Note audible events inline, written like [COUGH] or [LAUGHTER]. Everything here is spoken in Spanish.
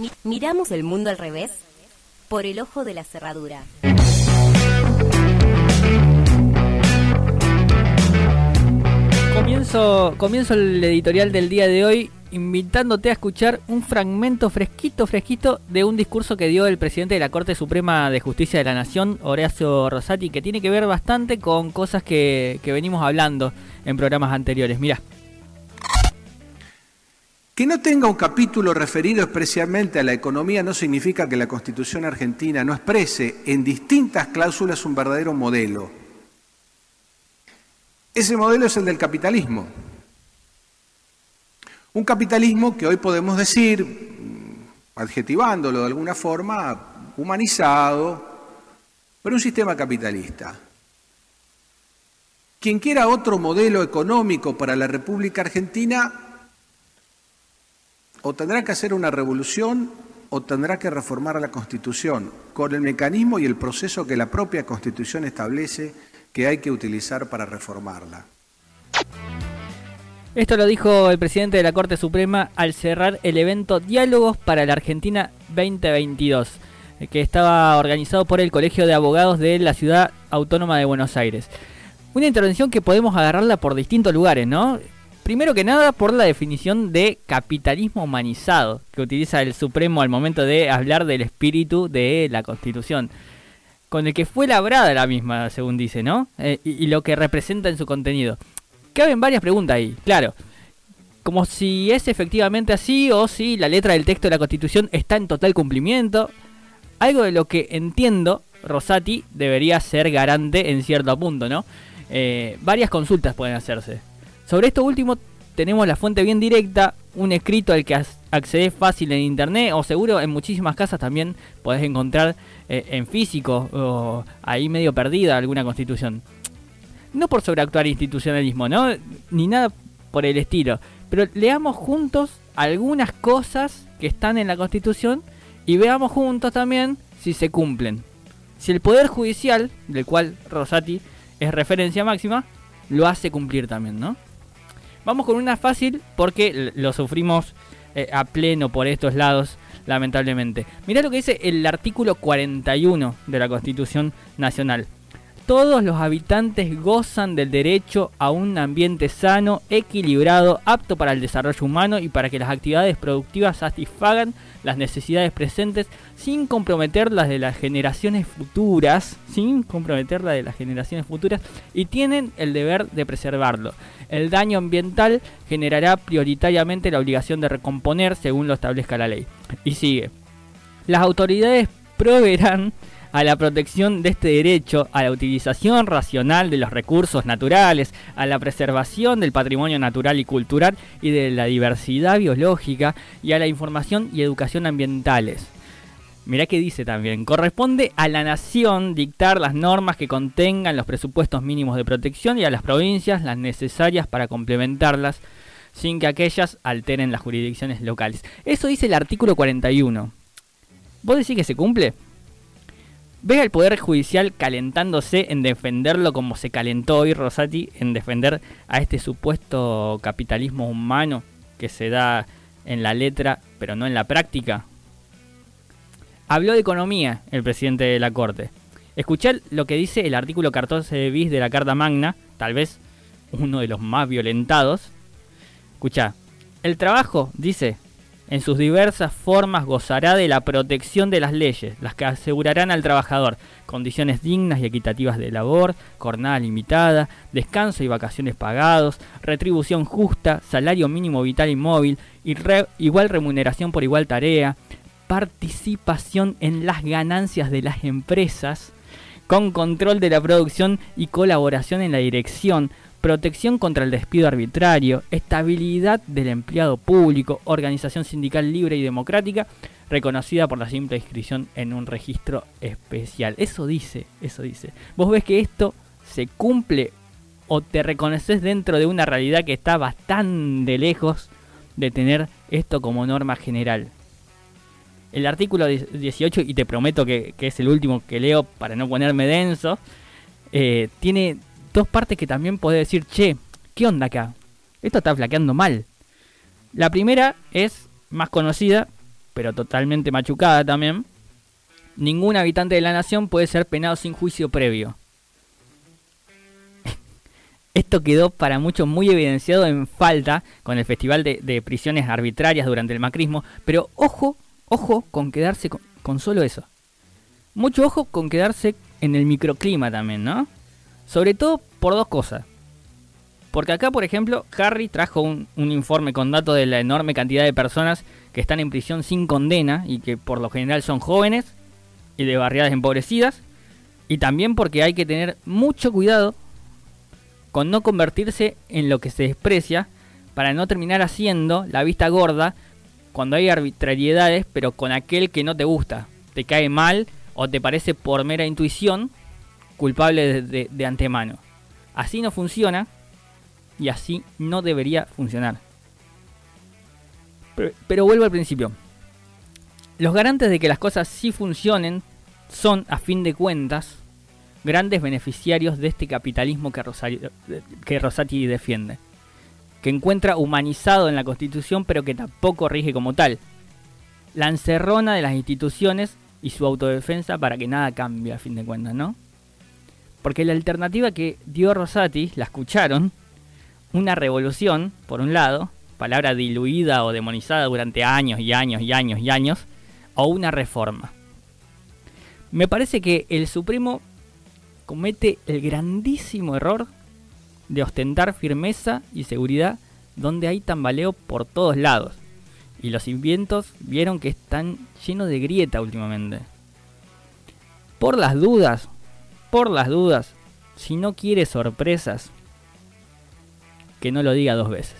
Mi- miramos el mundo al revés por el ojo de la cerradura. Comienzo, comienzo el editorial del día de hoy invitándote a escuchar un fragmento fresquito, fresquito de un discurso que dio el presidente de la Corte Suprema de Justicia de la Nación, Horacio Rosati, que tiene que ver bastante con cosas que, que venimos hablando en programas anteriores. Mira, Que no tenga un capítulo referido especialmente a la economía no significa que la Constitución argentina no exprese en distintas cláusulas un verdadero modelo. Ese modelo es el del capitalismo. Un capitalismo que hoy podemos decir, mm, adjetivándolo de alguna forma, humanizado, pero un sistema capitalista. Quien quiera otro modelo económico para la República Argentina o tendrá que hacer una revolución o tendrá que reformar la Constitución con el mecanismo y el proceso que la propia Constitución establece que hay que utilizar para reformarla. esto lo dijo el presidente de la Corte Suprema al cerrar el evento Diálogos para la Argentina 2022, eh, que estaba organizado por el Colegio de Abogados de la Ciudad Autónoma de Buenos Aires. Una intervención que podemos agarrarla por distintos lugares, ¿no? Primero que nada por la definición de capitalismo humanizado que utiliza el Supremo al momento de hablar del espíritu de la Constitución, con el que fue labrada la misma, según dice, ¿no? Eh, y, lo que representa en su contenido. Caben varias preguntas ahí, claro. Como si es efectivamente así o si la letra del texto de la Constitución está en total cumplimiento. Algo de lo que entiendo Rosati debería ser garante en cierto punto, ¿no? Eh, varias consultas pueden hacerse. Sobre esto último tenemos la fuente bien directa, un escrito al que accedes fácil en internet o seguro en muchísimas casas también podés encontrar eh, en físico o ahí medio perdida alguna constitución. No por sobreactuar institucionalismo, ¿no? Ni nada por el estilo. Pero leamos juntos algunas cosas que están en la constitución y veamos juntos también si se cumplen. Si el Poder Judicial, del cual Rosati es referencia máxima, lo hace cumplir también, ¿no? Vamos con una fácil porque lo sufrimos eh, a pleno por estos lados, lamentablemente. Mirá lo que dice el artículo 41 de la Constitución Nacional. Todos los habitantes gozan del derecho a un ambiente sano, equilibrado, apto para el desarrollo humano y para que las actividades productivas satisfagan las necesidades presentes sin comprometer las de las generaciones futuras, sin comprometer las de las generaciones futuras y tienen el deber de preservarlo. El daño ambiental generará prioritariamente la obligación de recomponer según lo establezca la ley. Y sigue. Las autoridades proveerán a la protección de este derecho, a la utilización racional de los recursos naturales, a la preservación del patrimonio natural y cultural y de la diversidad biológica y a la información y educación ambientales. Mirá que dice también, corresponde a la nación dictar las normas que contengan los presupuestos mínimos de protección y a las provincias las necesarias para complementarlas sin que aquellas alteren las jurisdicciones locales. Eso dice el artículo 41. ¿Vos decís que se cumple? ¿Ves al Poder Judicial calentándose en defenderlo como se calentó hoy Rosati en defender a este supuesto capitalismo humano que se da en la letra pero no en la práctica? Habló de economía el presidente de la Corte. Escuchar lo que dice el artículo 14 bis de la Carta Magna, tal vez uno de los más violentados. Escucha, el trabajo, dice, en sus diversas formas gozará de la protección de las leyes, las que asegurarán al trabajador. Condiciones dignas y equitativas de labor, jornada limitada, descanso y vacaciones pagados, retribución justa, salario mínimo vital y móvil, y igual remuneración por igual tarea, participación en las ganancias de las empresas, con control de la producción y colaboración en la dirección, protección contra el despido arbitrario, estabilidad del empleado público, organización sindical libre y democrática, reconocida por la simple inscripción en un registro especial. Eso dice, eso dice. Vos ves que esto se cumple o te reconoces dentro de una realidad que está bastante lejos de tener esto como norma general. El artículo 18, y te prometo que, que es el último que leo para no ponerme denso, eh, tiene dos partes que también podés decir, che, ¿qué onda acá? Esto está flaqueando mal. La primera es más conocida pero totalmente machucada también, ningún habitante de la nación puede ser penado sin juicio previo. [LAUGHS] Esto quedó para muchos muy evidenciado en falta con el Festival de, Prisiones Arbitrarias durante el macrismo, pero ojo, ojo con quedarse con, con solo eso. Mucho ojo con quedarse en el microclima también, ¿no? Sobre todo por dos cosas. Porque acá, por ejemplo, Harry trajo un, informe con datos de la enorme cantidad de personas que están en prisión sin condena y que por lo general son jóvenes y de barriadas empobrecidas. Y también porque hay que tener mucho cuidado con no convertirse en lo que se desprecia para no terminar haciendo la vista gorda cuando hay arbitrariedades, pero con aquel que no te gusta, te cae mal o te parece por mera intuición culpable de antemano. Así no funciona y así no debería funcionar. Pero, vuelvo al principio. Los garantes de que las cosas sí funcionen son, a fin de cuentas, grandes beneficiarios de este capitalismo que, que Rosati defiende, que encuentra humanizado en la Constitución pero que tampoco rige como tal. La encerrona de las instituciones y su autodefensa para que nada cambie a fin de cuentas, ¿no? Porque la alternativa que dio Rosati, la escucharon, una revolución, por un lado, palabra diluida o demonizada durante años y años y años y años, o una reforma. Me parece que el Supremo comete el grandísimo error de ostentar firmeza y seguridad donde hay tambaleo por todos lados. Y los vientos vieron que están llenos de grieta últimamente. Por las dudas, por las dudas, si no quiere sorpresas, que no lo diga dos veces.